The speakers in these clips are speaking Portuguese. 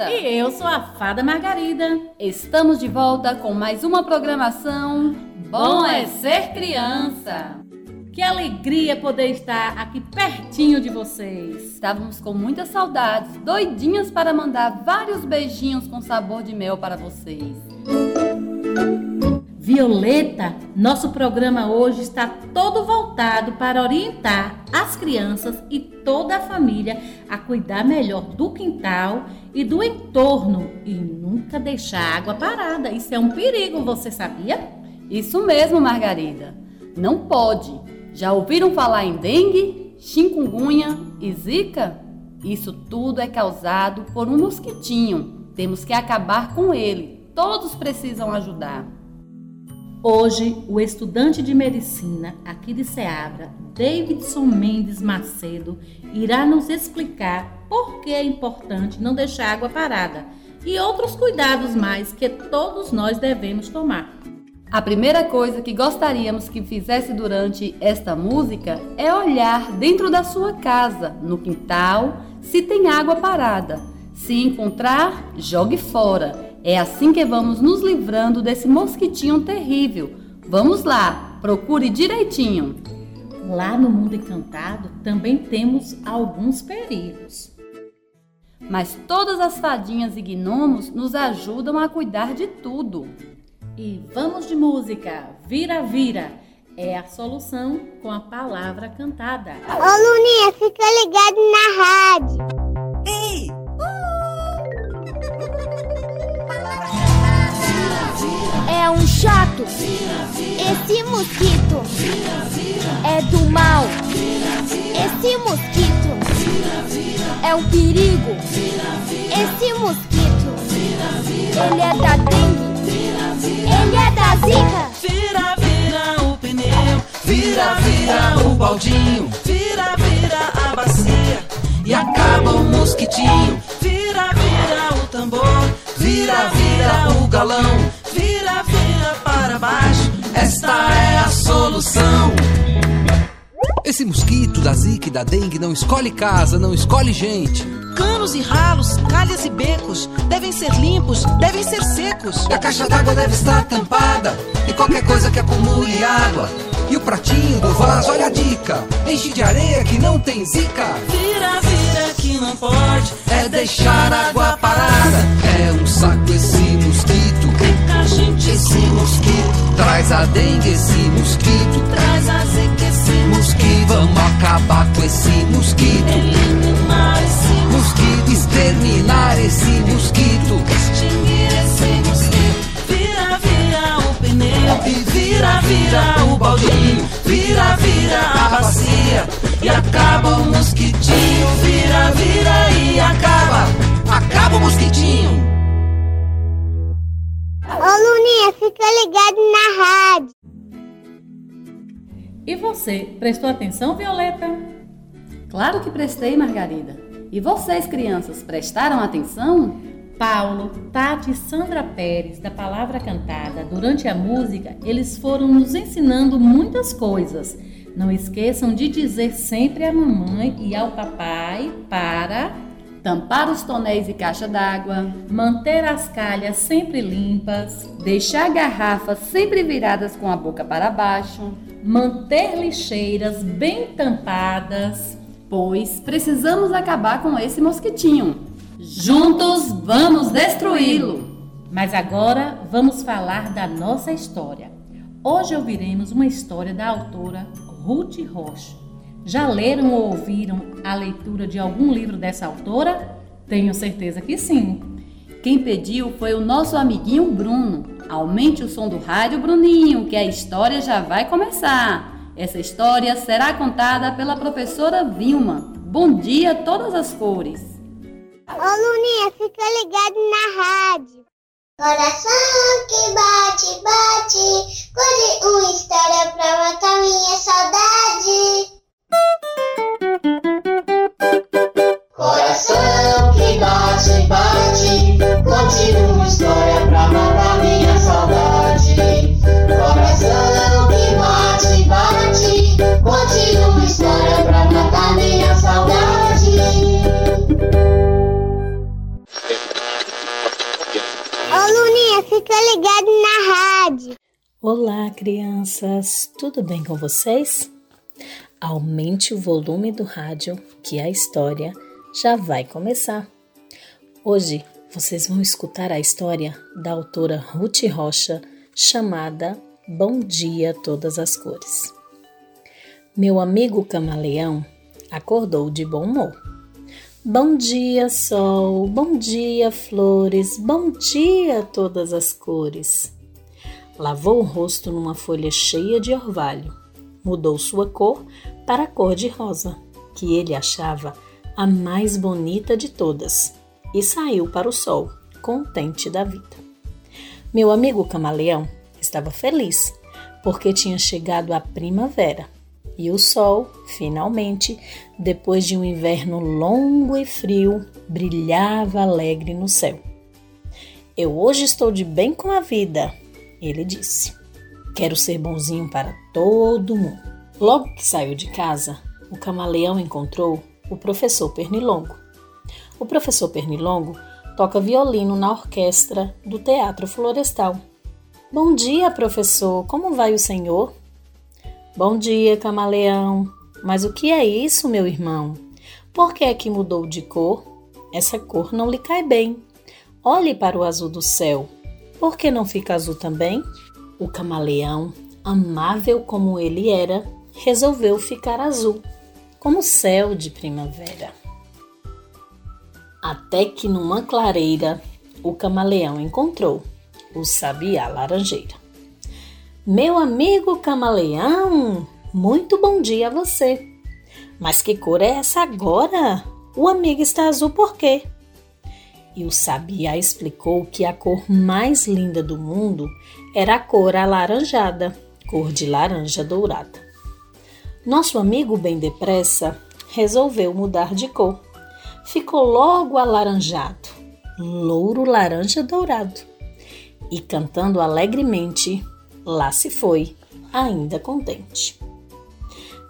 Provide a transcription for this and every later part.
Violeta. E eu sou a Fada Margarida. Estamos de volta com mais uma programação Bom é Ser Criança. Que alegria poder estar aqui pertinho de vocês. Estávamos com muitas saudades, doidinhas para mandar vários beijinhos com sabor de mel para vocês. Violeta, nosso programa hoje está todo voltado para orientar as crianças e toda a família a cuidar melhor do quintal e do entorno e nunca deixar água parada. Isso é um perigo, você sabia? Isso mesmo, Margarida. Não pode. Já ouviram falar em dengue, chikungunya e zika? Isso tudo é causado por um mosquitinho. Temos que acabar com ele. Todos precisam ajudar. Hoje, o estudante de medicina aqui de Ceabra, Davidson Mendes Macedo, irá nos explicar por que é importante não deixar água parada e outros cuidados mais que todos nós devemos tomar. A primeira coisa que gostaríamos que fizesse durante esta música é olhar dentro da sua casa, no quintal, se tem água parada. Se encontrar, jogue fora é assim que vamos nos livrando desse mosquitinho terrível. Vamos lá, procure direitinho. Lá no mundo encantado também temos alguns perigos. Mas todas as fadinhas e gnomos nos ajudam a cuidar de tudo. E vamos de música, vira, vira. É a solução com a palavra cantada. Ô Luninha, fica ligado na rádio. É um chato. Esse mosquito é do mal. Esse mosquito é um perigo. Esse mosquito, ele é da dengue. Ele é da zika. Vira, vira o pneu. Vira, vira o baldinho. Vira, vira a bacia. E acaba o mosquitinho. Vira, vira o tambor. Vira, vira o galão. Esta é a solução. Esse mosquito da zika e da dengue não escolhe casa, não escolhe gente. Canos e ralos, calhas e becos devem ser limpos, devem ser secos. E a caixa d'água deve estar tampada e qualquer coisa que acumule água. E o pratinho do vaso, olha a dica: enche de areia que não tem zica. Vira, vira que não pode, é deixar água parada. É um saco esse esse mosquito. Traz a dengue, esse mosquito. Traz a zika, esse mosquito. Vamos acabar com esse mosquito, eliminar esse mosquito, exterminar esse mosquito, extinguir esse mosquito. Vira, vira o pneu. E vira, vira o baldinho, vira, vira a bacia. E acaba o mosquitinho. Vira, vira e acaba, acaba o mosquitinho. Luninha, fica ligado na rádio. E você, prestou atenção, Violeta? Claro que prestei, Margarida. E vocês, crianças, prestaram atenção? Paulo, Tati e Sandra Pérez, da Palavra Cantada, durante a música, eles foram nos ensinando muitas coisas. Não esqueçam de dizer sempre à mamãe e ao papai para tampar os tonéis e caixa d'água, manter as calhas sempre limpas, deixar garrafas sempre viradas com a boca para baixo, manter lixeiras bem tampadas, pois precisamos acabar com esse mosquitinho. Juntos vamos destruí-lo. Mas agora vamos falar da nossa história. Hoje ouviremos uma história da autora Ruth Rocha. Já leram ou ouviram a leitura de algum livro dessa autora? Tenho certeza que sim. Quem pediu foi o nosso amiguinho Bruno. Aumente o som do rádio, Bruninho, que a história já vai começar. Essa história será contada pela professora Vilma. Bom dia, todas as cores. Ô Luninha, fica ligado na rádio. Coração que bate, bate, conte uma história pra matar minha saudade. Coração que bate, bate, conte uma história pra matar minha saudade. Coração que bate, bate, conte uma história pra matar minha saudade. Ô Luninha, fica ligado na rádio. Olá, crianças! Tudo bem com vocês? Aumente o volume do rádio que a história já vai começar. Hoje vocês vão escutar a história da autora Ruth Rocha chamada Bom Dia Todas as Cores. Meu amigo camaleão acordou de bom humor. Bom dia, sol, bom dia, flores, bom dia todas as cores. Lavou o rosto numa folha cheia de orvalho. Mudou sua cor para a cor de rosa, que ele achava a mais bonita de todas, e saiu para o sol, contente da vida. Meu amigo camaleão estava feliz, porque tinha chegado a primavera e o sol, finalmente, depois de um inverno longo e frio, brilhava alegre no céu. Eu hoje estou de bem com a vida, ele disse. Quero ser bonzinho para todo mundo. Logo que saiu de casa, o camaleão encontrou o professor Pernilongo. O professor Pernilongo toca violino na orquestra do Teatro Florestal. Bom dia, professor. Como vai o senhor? Bom dia, camaleão. Mas o que é isso, meu irmão? Por que é que mudou de cor? Essa cor não lhe cai bem. Olhe para o azul do céu. Por que não fica azul também? O camaleão, amável como ele era, resolveu ficar azul, como céu de primavera. Até que numa clareira, o camaleão encontrou o sabiá laranjeira. Meu amigo camaleão, muito bom dia a você. Mas que cor é essa agora? O amigo está azul por quê? E o sabiá explicou que a cor mais linda do mundo era a cor alaranjada, cor de laranja dourada. Nosso amigo bem depressa resolveu mudar de cor. Ficou logo alaranjado, louro laranja dourado. E cantando alegremente, Lá se foi, ainda contente.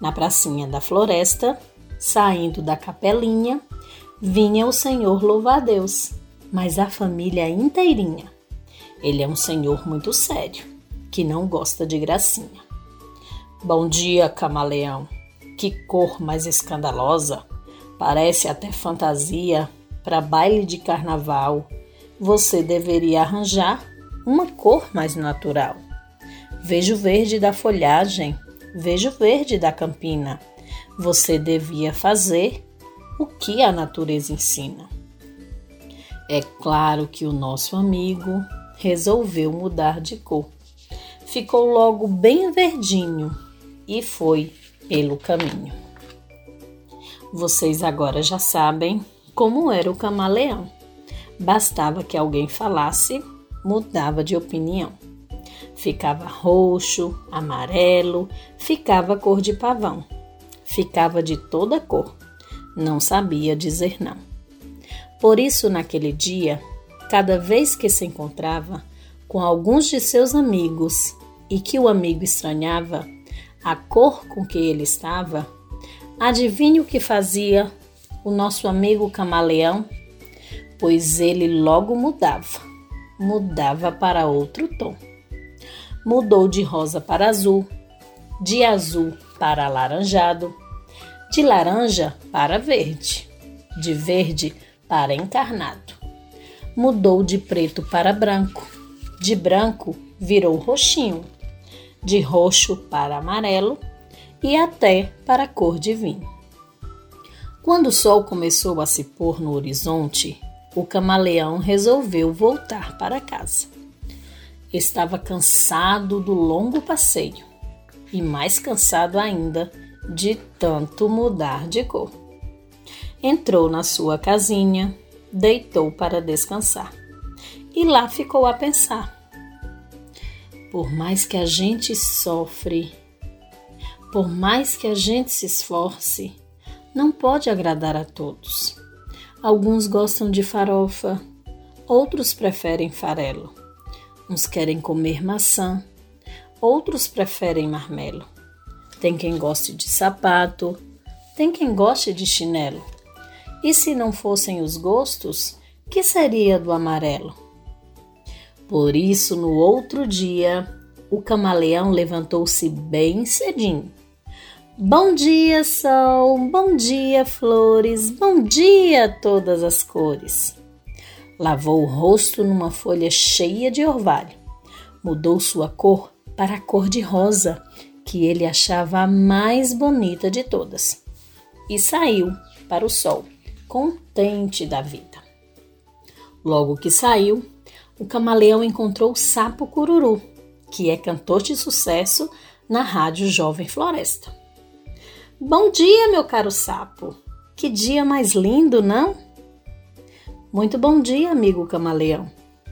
Na pracinha da floresta, saindo da capelinha, vinha o senhor louvar a Deus, mas a família inteirinha. Ele é um senhor muito sério, que não gosta de gracinha. Bom dia, camaleão. Que cor mais escandalosa! Parece até fantasia para baile de carnaval. Você deveria arranjar uma cor mais natural. Vejo verde da folhagem, vejo verde da campina. Você devia fazer o que a natureza ensina. É claro que o nosso amigo resolveu mudar de cor. Ficou logo bem verdinho e foi pelo caminho. Vocês agora já sabem como era o camaleão. Bastava que alguém falasse, mudava de opinião. Ficava roxo, amarelo, ficava cor de pavão. Ficava de toda cor. Não sabia dizer não. Por isso, naquele dia, cada vez que se encontrava com alguns de seus amigos e que o amigo estranhava a cor com que ele estava, adivinhe o que fazia o nosso amigo camaleão? Pois ele logo mudava, mudava para outro tom mudou de rosa para azul, de azul para alaranjado, de laranja para verde, de verde para encarnado. Mudou de preto para branco, de branco virou roxinho, de roxo para amarelo e até para a cor de vinho. Quando o sol começou a se pôr no horizonte, o camaleão resolveu voltar para casa. Estava cansado do longo passeio e mais cansado ainda de tanto mudar de cor. Entrou na sua casinha, deitou para descansar e lá ficou a pensar. Por mais que a gente sofre, por mais que a gente se esforce, não pode agradar a todos. Alguns gostam de farofa, outros preferem farelo. Uns querem comer maçã, outros preferem marmelo. Tem quem goste de sapato, tem quem goste de chinelo. E se não fossem os gostos, que seria do amarelo? Por isso, no outro dia, o camaleão levantou-se bem cedinho. Bom dia, sol, bom dia, flores, bom dia, todas as cores. Lavou o rosto numa folha cheia de orvalho. Mudou sua cor para a cor de rosa, que ele achava a mais bonita de todas. E saiu para o sol, contente da vida. Logo que saiu, o camaleão encontrou o sapo cururu, que é cantor de sucesso na Rádio Jovem Floresta. Bom dia, meu caro sapo! Que dia mais lindo, não? Muito bom dia, amigo camaleão.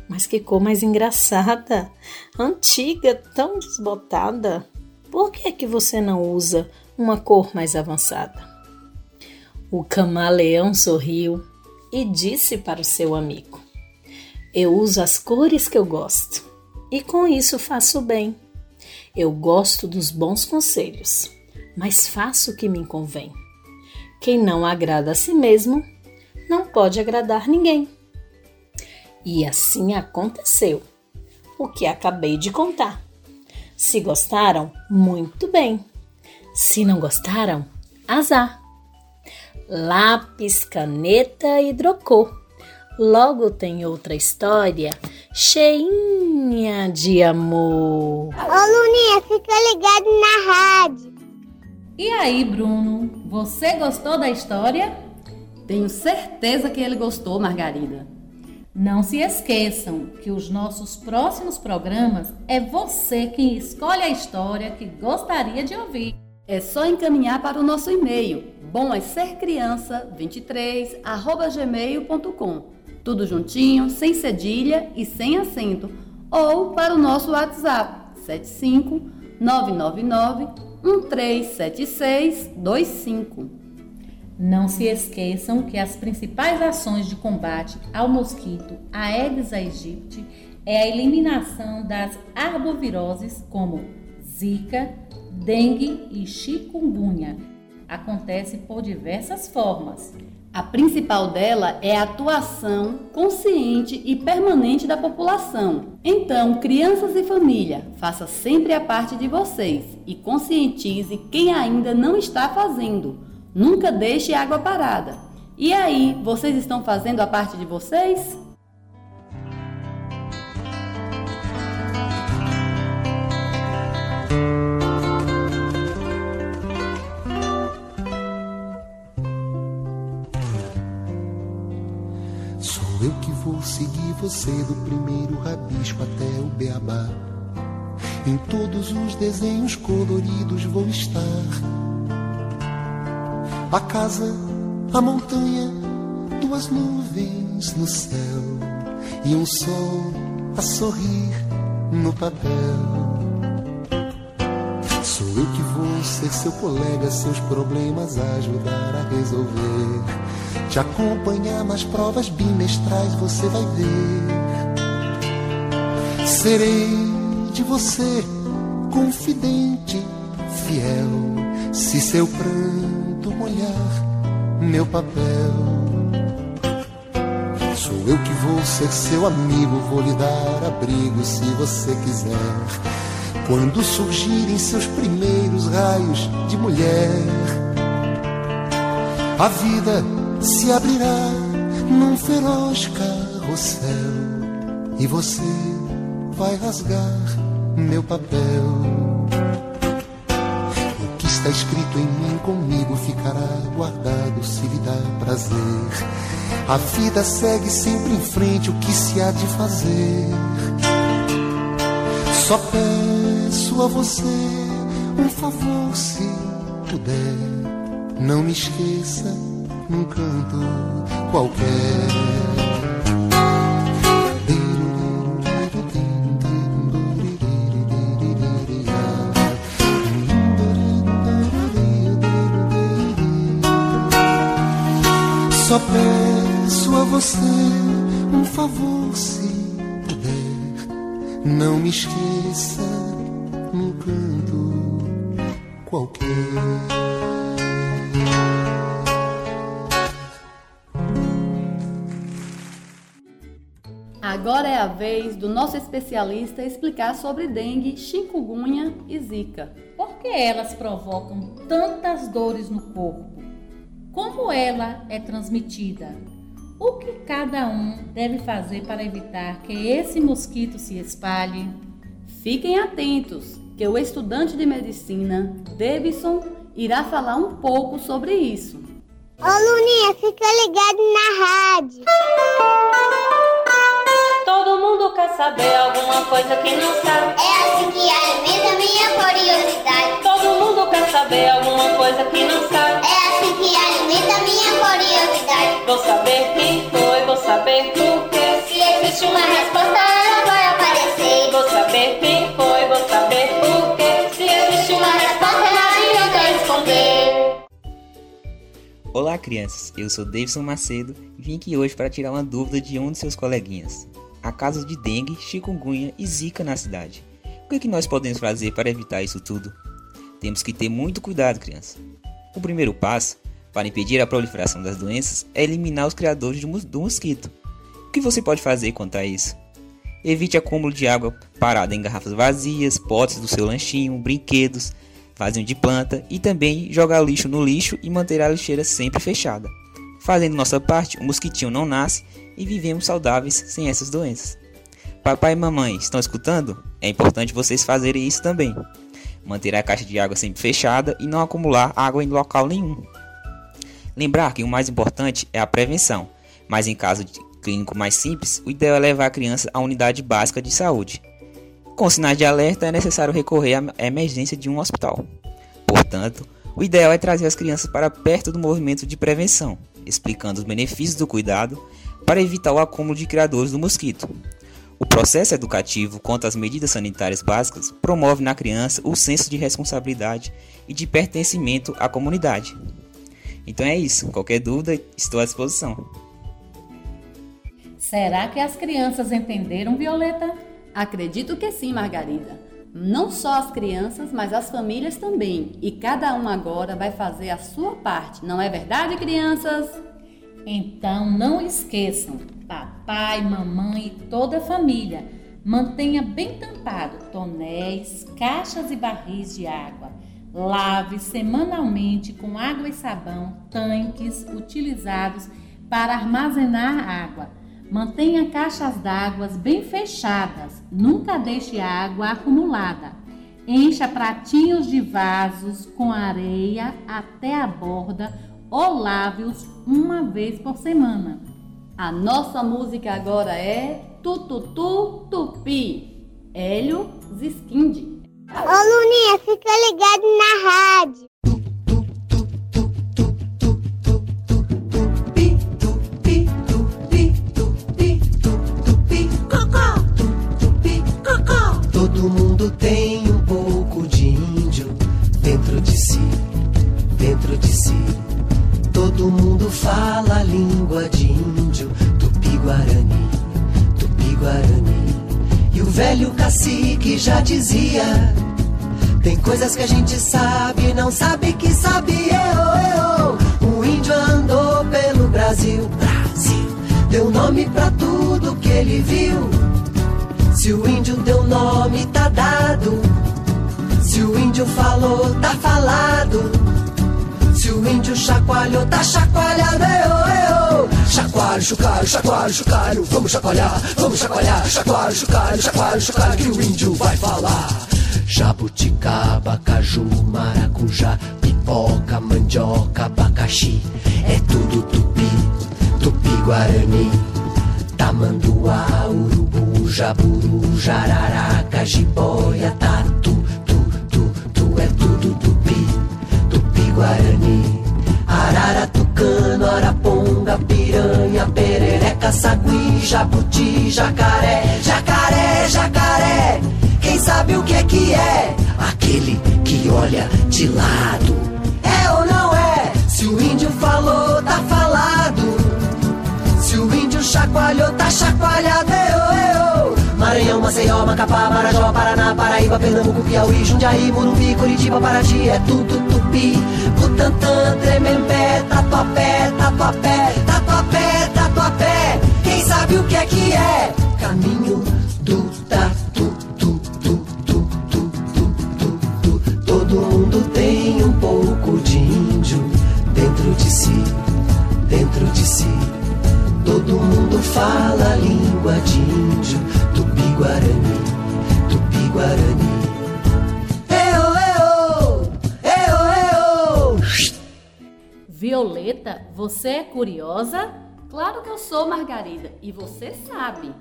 Mas que cor mais engraçada, antiga, tão desbotada. Por que é que você não usa uma cor mais avançada? O camaleão sorriu e disse para o seu amigo: Eu uso as cores que eu gosto e com isso faço bem. Eu gosto dos bons conselhos, mas faço o que me convém. Quem não agrada a si mesmo não pode agradar ninguém. E assim aconteceu, o que acabei de contar. Se gostaram, muito bem. Se não gostaram, azar. Lápis, caneta e drocô. Logo tem outra história cheinha de amor. Ô Luninha, fica ligado na rádio. E aí, Bruno, você gostou da história? Tenho certeza que ele gostou, Margarida. Não se esqueçam que os nossos próximos programas é você quem escolhe a história que gostaria de ouvir. É só encaminhar para o nosso e-mail bomasercriança23@gmail.com. Tudo juntinho, sem cedilha e sem acento, ou para o nosso WhatsApp 75 999 137625. Não se esqueçam que as principais ações de combate ao mosquito Aedes aegypti é a eliminação das arboviroses como Zika, dengue e chikungunya. Acontece por diversas formas. A principal dela é a atuação consciente e permanente da população. Então, crianças e família, faça sempre a parte de vocês e conscientize quem ainda não está fazendo Nunca deixe água parada. E aí, vocês estão fazendo a parte de vocês? Você do primeiro rabisco até o beabá. Em todos os desenhos coloridos vou estar a casa, a montanha, duas nuvens no céu e um sol a sorrir no papel. Eu que vou ser seu colega, seus problemas ajudar a resolver. Te acompanhar nas provas bimestrais, você vai ver. Serei de você confidente, fiel, se seu pranto molhar meu papel. Sou eu que vou ser seu amigo, vou lhe dar abrigo se você quiser. Quando surgirem seus primeiros raios de mulher, a vida se abrirá num feroz carrossel e você vai rasgar meu papel. está escrito em mim, comigo ficará guardado se lhe dá prazer. A vida segue sempre em frente, o que se há de fazer? Só peço a você um favor, se puder, não me esqueça num canto qualquer. Só peço a você um favor, se puder. Não me esqueça qualquer. Agora é a vez do nosso especialista explicar sobre dengue, chikungunya e zika. Por que elas provocam tantas dores no corpo? Como ela é transmitida? O que cada um deve fazer para evitar que esse mosquito se espalhe? Fiquem atentos, que o estudante de medicina, Davidson, irá falar um pouco sobre isso. Ô Luninha, fica ligado na rádio. Todo mundo quer saber alguma coisa que não sabe. É assim que alimenta minha curiosidade. Todo mundo quer saber alguma coisa que não sabe. É assim que alimenta minha curiosidade. Vou saber quem foi, vou saber por quê. Se existe uma resposta, Olá, crianças. Eu sou Davidson Macedo e vim aqui hoje para tirar uma dúvida de um de seus coleguinhas. Há casos de dengue, chikungunya e zika na cidade. O que, é que nós podemos fazer para evitar isso tudo? Temos que ter muito cuidado, criança. O primeiro passo para impedir a proliferação das doenças é eliminar os criadores do mosquito. O que você pode fazer quanto a isso? Evite acúmulo de água parada em garrafas vazias, potes do seu lanchinho, brinquedos, vasinho de planta e também jogar lixo no lixo e manter a lixeira sempre fechada. Fazendo nossa parte, o mosquitinho não nasce e vivemos saudáveis sem essas doenças. Papai e mamãe, estão escutando? É importante vocês fazerem isso também. Manter a caixa de água sempre fechada e não acumular água em local nenhum. Lembrar que o mais importante é a prevenção, mas em caso de clínico mais simples, o ideal é levar a criança à unidade básica de saúde. Com sinais de alerta, é necessário recorrer à emergência de um hospital. Portanto, o ideal é trazer as crianças para perto do movimento de prevenção, explicando os benefícios do cuidado para evitar o acúmulo de criadores do mosquito. O processo educativo quanto às medidas sanitárias básicas promove na criança o senso de responsabilidade e de pertencimento à comunidade. Então é isso. Qualquer dúvida, estou à disposição. Será que as crianças entenderam, Violeta? Acredito que sim, Margarida. Não só as crianças, mas as famílias também. E cada um agora vai fazer a sua parte, não é verdade, crianças? Então não esqueçam, papai, mamãe e toda a família, mantenha bem tampado tonéis, caixas e barris de água. Lave semanalmente com água e sabão tanques utilizados para armazenar água. Mantenha caixas d'água bem fechadas, nunca deixe água acumulada. Encha pratinhos de vasos com areia até a borda ou lave-os uma vez por semana. A nossa música agora é Tututu Tupi, Hélio Ziskindi. Ô Luninha, fica ligado na rádio. Chocalho, chacoalho, chocalho. Vamos chacoalhar, vamos chacoalhar. Chacoalho, chocalho, chacoalho, chocalho. Que o índio vai falar. Jabuticaba, caju, maracujá. pipoca, mandioca, abacaxi. É tudo tupi, tupi-guarani. Tamanduá, urubu, jaburu, jararaca, jiboia, tatu, tu, tu, tu. É tudo tupi, tupi-guarani. Arara, tucano, araponga, piranha, perereca, sagui, jabuti, jacaré, jacaré, jacaré. Quem sabe o que é que é? Aquele que olha de lado. É ou não é? Se o índio falou, tá falado. Se o índio chacoalhou, tá chacoalhado. Eu, eu. Maranhão, Maceió, Macapá, Marajó, Paraná, Paraíba, Pernambuco, Piauí, Jundiaí, Morumbi, Curitiba, Paraty, é tudo tupi. Butantã, Tremembé, Tatuapé, Tatuapé, Tatuapé, Tatuapé. Quem sabe o que é que é? Caminho do tatu, tu, tu, tu, tu, tu, tu, tu. Todo mundo tem um pouco de índio dentro de si, dentro de si. Todo mundo fala a língua de índio, tupi-guarani, tupi-guarani. Violeta, você é curiosa? Claro que eu sou, Margarida, e você sabe.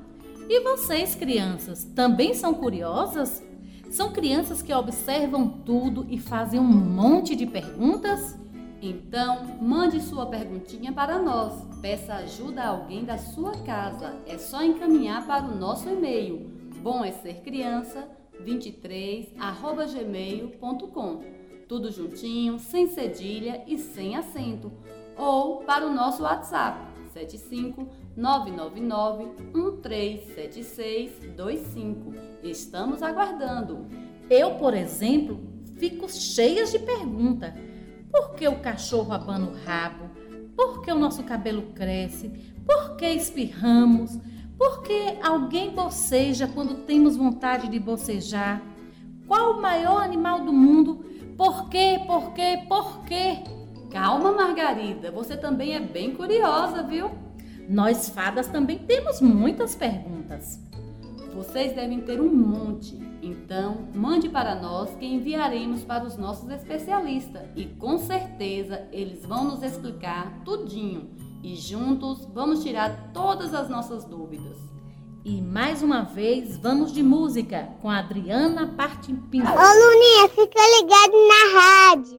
E vocês, crianças, também são curiosas? São crianças que observam tudo e fazem um monte de perguntas? Então, mande sua perguntinha para nós. Peça ajuda a alguém da sua casa. É só encaminhar para o nosso e-mail bom é ser criança 23@gmail.com. Tudo juntinho, sem cedilha e sem acento. Ou para o nosso WhatsApp 75 999 137625. Estamos aguardando. Eu, por exemplo, fico cheia de perguntas. Por que o cachorro abana o rabo? Por que o nosso cabelo cresce? Por que espirramos? Por que alguém boceja quando temos vontade de bocejar? Qual o maior animal do mundo? Por quê? Por quê? Por quê? Calma, Margarida, você também é bem curiosa, viu? Nós fadas também temos muitas perguntas. Vocês devem ter um monte. Então, mande para nós que enviaremos para os nossos especialistas e com certeza eles vão nos explicar tudinho e juntos vamos tirar todas as nossas dúvidas. E mais uma vez vamos de música com a Adriana Partimpim. Ô Luninha, fica ligado na rádio.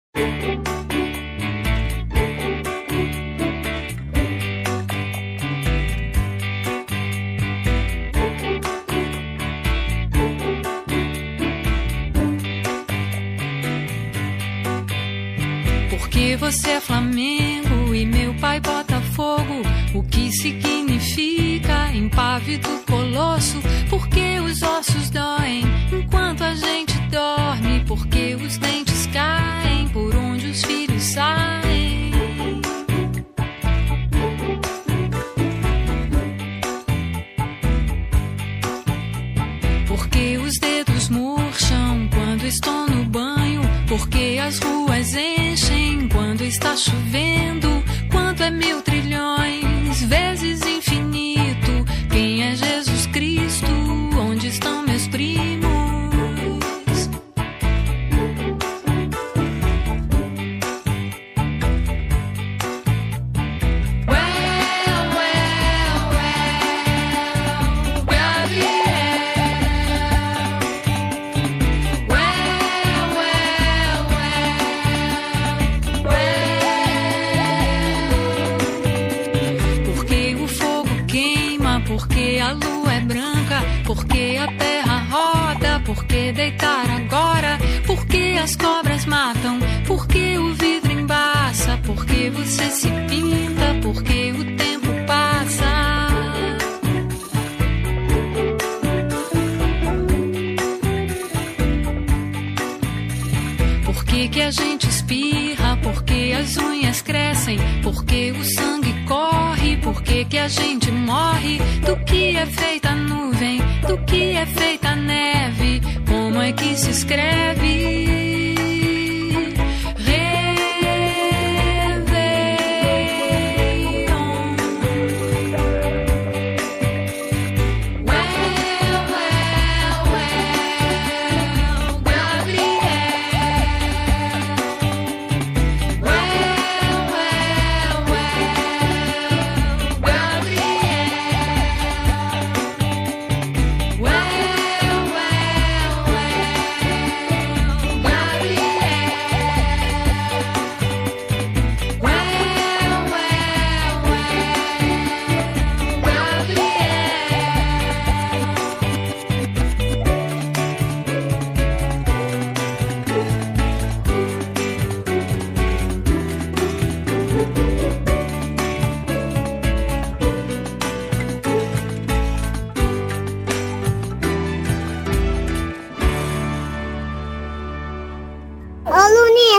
Porque você é Flamengo que significa impávido colosso? Porque os ossos doem enquanto a gente dorme. Porque os dentes caem por onde os filhos saem. Porque os dedos murcham quando estou no banho. Porque as ruas enchem quando está chovendo.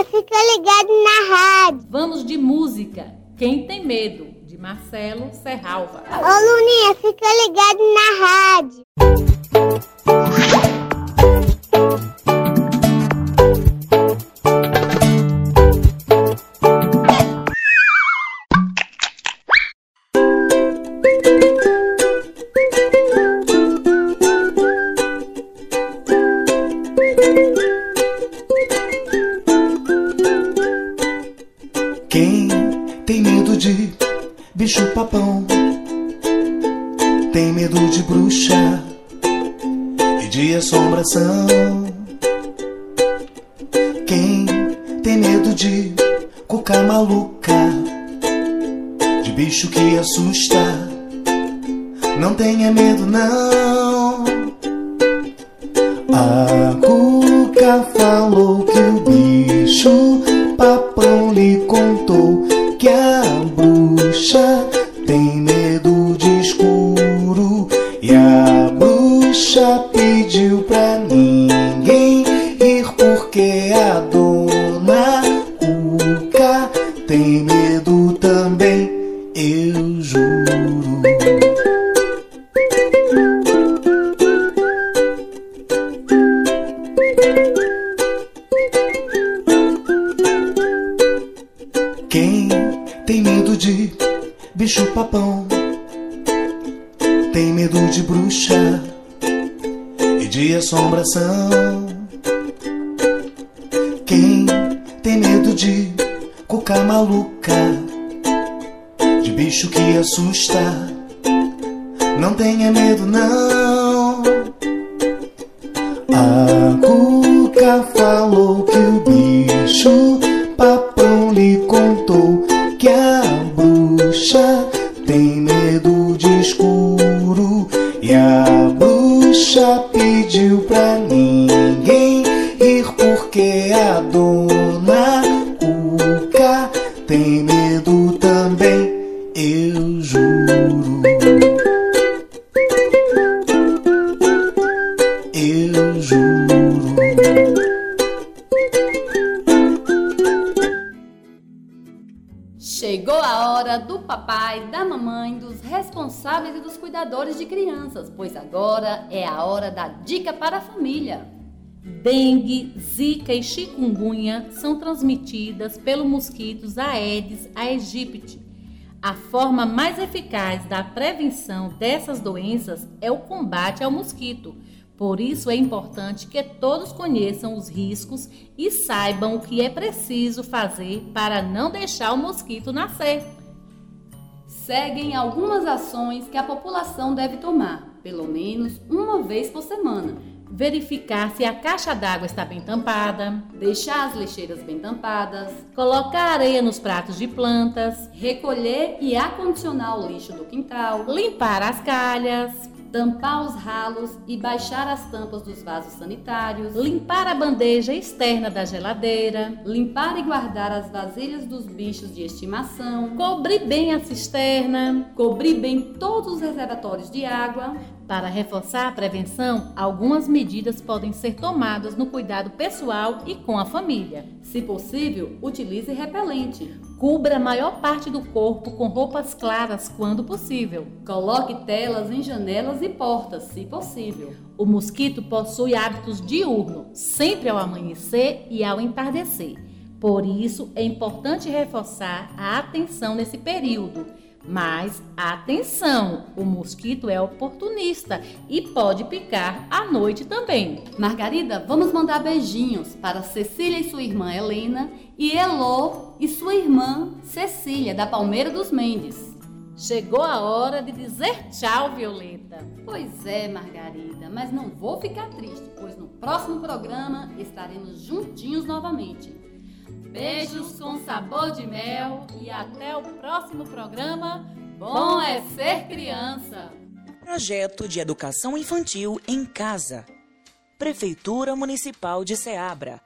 Fica ligado na rádio. Vamos de música. Quem tem medo? De Marcelo Serralva. Ô Luninha, fica ligado na rádio. A cuca falou é a hora da dica para a família. Dengue, zika e chikungunya são transmitidas pelo mosquitos Aedes aegypti. A forma mais eficaz da prevenção dessas doenças é o combate ao mosquito. Por isso é importante que todos conheçam os riscos e saibam o que é preciso fazer para não deixar o mosquito nascer. Seguem algumas ações que a população deve tomar, pelo menos uma vez por semana. Verificar se a caixa d'água está bem tampada, Deixar as lixeiras bem tampadas, colocar areia nos pratos de plantas, recolher e acondicionar o lixo do quintal, limpar as calhas, tampar os ralos e baixar as tampas dos vasos sanitários, limpar a bandeja externa da geladeira, limpar e guardar as vasilhas dos bichos de estimação, cobrir bem a cisterna. cobrir bem todos os reservatórios de água, Para reforçar a prevenção, algumas medidas podem ser tomadas no cuidado pessoal e com a família. se possível, utilize repelente. Cubra a maior parte do corpo com roupas claras quando possível. Coloque telas em janelas e portas, se possível. O mosquito possui hábitos diurnos, sempre ao amanhecer e ao entardecer. Por isso, é importante reforçar a atenção nesse período. Mas atenção, o mosquito é oportunista e pode picar à noite também. Margarida, vamos mandar beijinhos para Cecília e sua irmã Helena e Elô e sua irmã Cecília, da Palmeira dos Mendes. Chegou a hora de dizer tchau, Violeta. Pois é, Margarida, mas não vou ficar triste, pois no próximo programa estaremos juntinhos novamente. Beijos com sabor de mel E até o próximo programa. Bom é ser criança. Projeto de Educação Infantil em Casa. Prefeitura Municipal de Ceabra.